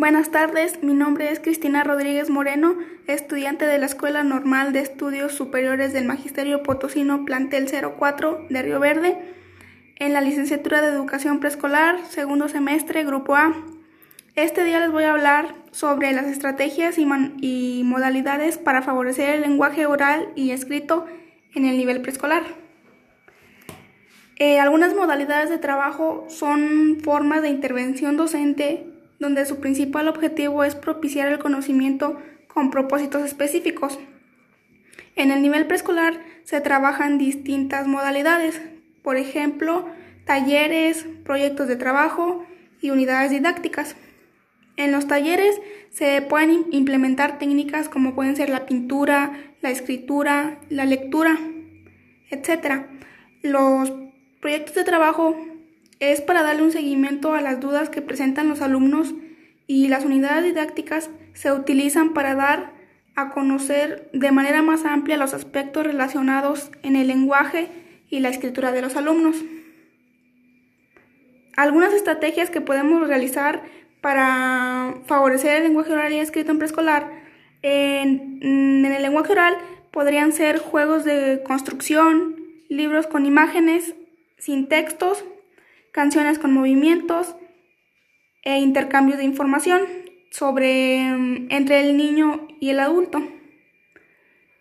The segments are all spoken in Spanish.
Buenas tardes, mi nombre es Cristina Rodríguez Moreno, estudiante de la Escuela Normal de Estudios Superiores del Magisterio Potosino Plantel 04 de Río Verde, en la licenciatura de Educación Preescolar, segundo semestre, Grupo A. Este día les voy a hablar sobre las estrategias y, modalidades para favorecer el lenguaje oral y escrito en el nivel preescolar. Eh, algunas modalidades de trabajo son formas de intervención docente donde su principal objetivo es propiciar el conocimiento con propósitos específicos. En el nivel preescolar se trabajan distintas modalidades, por ejemplo, talleres, proyectos de trabajo y unidades didácticas. En los talleres se pueden implementar técnicas como pueden ser la pintura, la escritura, la lectura, etc. Los proyectos de trabajo es para darle un seguimiento a las dudas que presentan los alumnos y las unidades didácticas se utilizan para dar a conocer de manera más amplia los aspectos relacionados en el lenguaje y la escritura de los alumnos. Algunas estrategias que podemos realizar para favorecer el lenguaje oral y escrito en preescolar en, en el lenguaje oral podrían ser juegos de construcción, libros con imágenes, sin textos, canciones con movimientos e intercambios de información sobre mm, entre el niño y el adulto.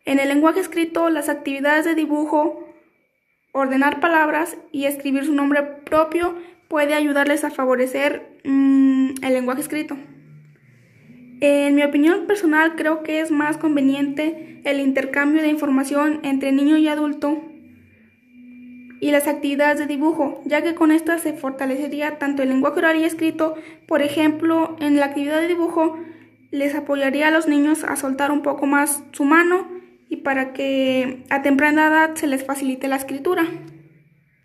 En el lenguaje escrito, las actividades de dibujo, ordenar palabras y escribir su nombre propio puede ayudarles a favorecer mm, el lenguaje escrito. En mi opinión personal, creo que es más conveniente el intercambio de información entre niño y adulto y las actividades de dibujo, ya que con estas se fortalecería tanto el lenguaje oral y escrito. Por ejemplo, en la actividad de dibujo les apoyaría a los niños a soltar un poco más su mano y para que a temprana edad se les facilite la escritura.